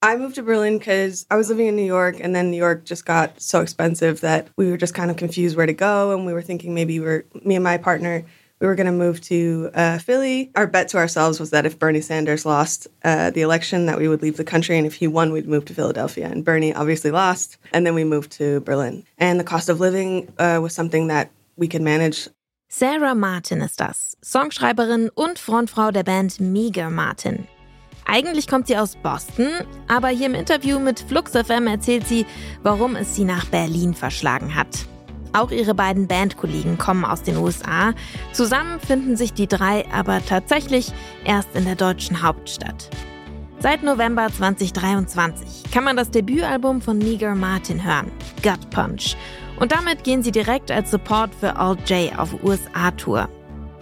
I moved to Berlin because I was living in New York, and then New York just got so expensive that we were just kind of confused where to go, and we were thinking maybe we were me and my partner we were going to move to uh, Philly. Our bet to ourselves was that if Bernie Sanders lost uh, the election, that we would leave the country, and if he won, we'd move to Philadelphia. And Bernie obviously lost, and then we moved to Berlin. And the cost of living uh, was something that we could manage. Sarah Martin ist das, Songschreiberin und Frontfrau der Band Meager Martin. Eigentlich kommt sie aus Boston, aber hier im Interview mit Flux FM erzählt sie, warum es sie nach Berlin verschlagen hat. Auch ihre beiden Bandkollegen kommen aus den USA. Zusammen finden sich die drei aber tatsächlich erst in der deutschen Hauptstadt. Seit November 2023 kann man das Debütalbum von Meager Martin hören, Gut Punch. Und damit gehen sie direkt als Support für Alt J auf USA-Tour.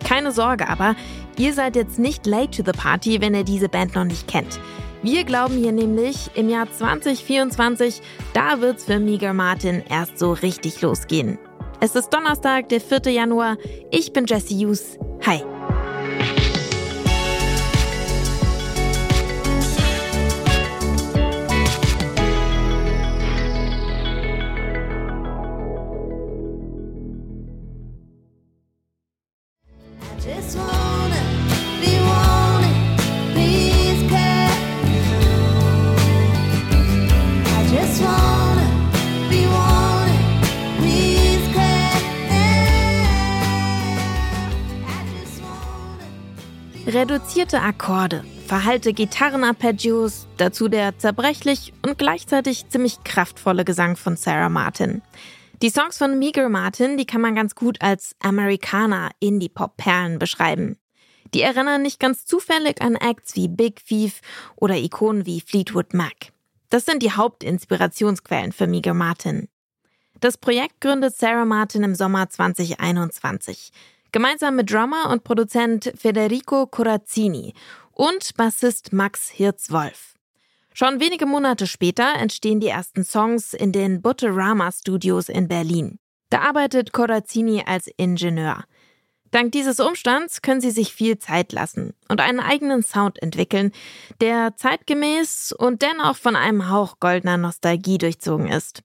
Keine Sorge aber, ihr seid jetzt nicht late to the party, wenn ihr diese Band noch nicht kennt. Wir glauben hier nämlich, im Jahr 2024, da wird's für Meager Martin erst so richtig losgehen. Es ist Donnerstag, der 4. Januar. Ich bin Jesse Hughes. Hi. Reduzierte Akkorde, verhallte Gitarrenarpeggios, dazu der zerbrechlich und gleichzeitig ziemlich kraftvolle Gesang von Sarah Martin. Die Songs von Meager Martin, die kann man ganz gut als Amerikaner Indie-Pop-Perlen beschreiben. Die erinnern nicht ganz zufällig an Acts wie Big Thief oder Ikonen wie Fleetwood Mac. Das sind die Hauptinspirationsquellen für Meager Martin. Das Projekt gründet Sarah Martin im Sommer 2021. Gemeinsam mit Drummer und Produzent Federico Corazzini und Bassist Max Hirz-Wolf. Schon wenige Monate später entstehen die ersten Songs in den Butterama Studios in Berlin. Da arbeitet Corazzini als Ingenieur. Dank dieses Umstands können sie sich viel Zeit lassen und einen eigenen Sound entwickeln, der zeitgemäß und dennoch von einem Hauch goldener Nostalgie durchzogen ist.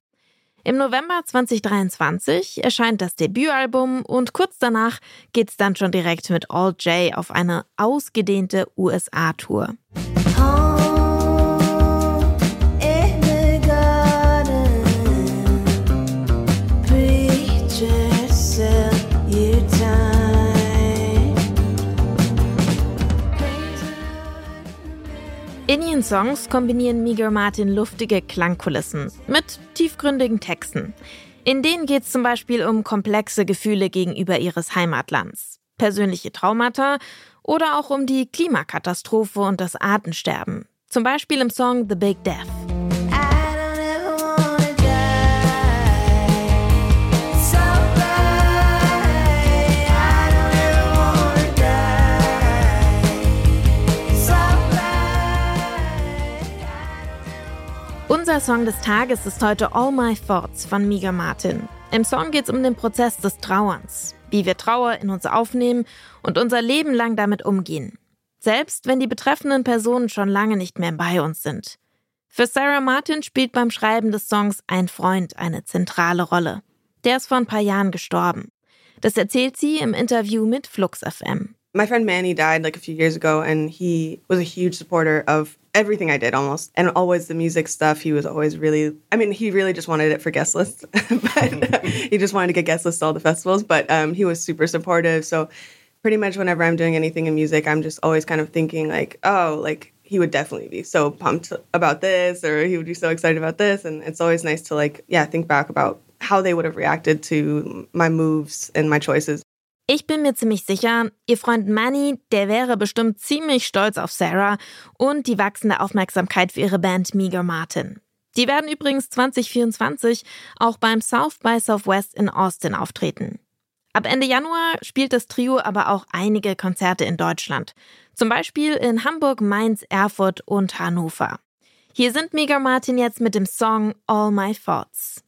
Im November 2023 erscheint das Debütalbum und kurz danach geht's dann schon direkt mit All J auf eine ausgedehnte USA-Tour. In Songs kombinieren Meager Martin luftige Klangkulissen mit tiefgründigen Texten. In denen geht es zum Beispiel um komplexe Gefühle gegenüber ihres Heimatlands, persönliche Traumata oder auch um die Klimakatastrophe und das Artensterben. Zum Beispiel im Song The Big Death. Song des Tages ist heute All My Thoughts von Miga Martin. Im Song geht es um den Prozess des Trauerns, wie wir Trauer in uns aufnehmen und unser Leben lang damit umgehen. Selbst wenn die betreffenden Personen schon lange nicht mehr bei uns sind. Für Sarah Martin spielt beim Schreiben des Songs ein Freund eine zentrale Rolle. Der ist vor ein paar Jahren gestorben. Das erzählt sie im Interview mit Flux FM. My friend Manny died like a few years ago, and he was a huge supporter of everything I did almost, and always the music stuff. He was always really, I mean, he really just wanted it for guest lists, but he just wanted to get guest lists to all the festivals. But um, he was super supportive. So pretty much whenever I'm doing anything in music, I'm just always kind of thinking like, oh, like he would definitely be so pumped about this, or he would be so excited about this, and it's always nice to like, yeah, think back about how they would have reacted to my moves and my choices. Ich bin mir ziemlich sicher, ihr Freund Manny, der wäre bestimmt ziemlich stolz auf Sarah und die wachsende Aufmerksamkeit für ihre Band Meager Martin. Die werden übrigens 2024 auch beim South by Southwest in Austin auftreten. Ab Ende Januar spielt das Trio aber auch einige Konzerte in Deutschland. Zum Beispiel in Hamburg, Mainz, Erfurt und Hannover. Hier sind Meager Martin jetzt mit dem Song All My Thoughts.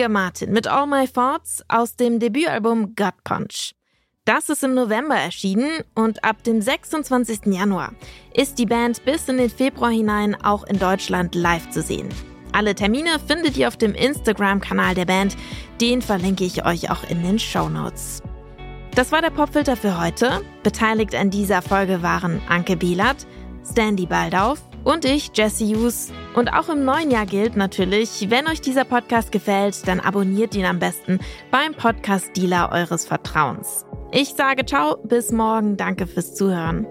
Meager Martin mit All My Thoughts aus dem Debütalbum Gut Punch. Das ist im November erschienen und ab dem 26. Januar ist die Band bis in den Februar hinein auch in Deutschland live zu sehen. Alle Termine findet ihr auf dem Instagram-Kanal der Band. Den verlinke ich euch auch in den Show Notes. Das war der Popfilter für heute. Beteiligt an dieser Folge waren Anke Bielert, Standy Baldauf und ich, Jesse Hughes. Und auch im neuen Jahr gilt natürlich, wenn euch dieser Podcast gefällt, dann abonniert ihn am besten beim Podcast-Dealer eures Vertrauens. Ich sage ciao, bis morgen, danke fürs Zuhören.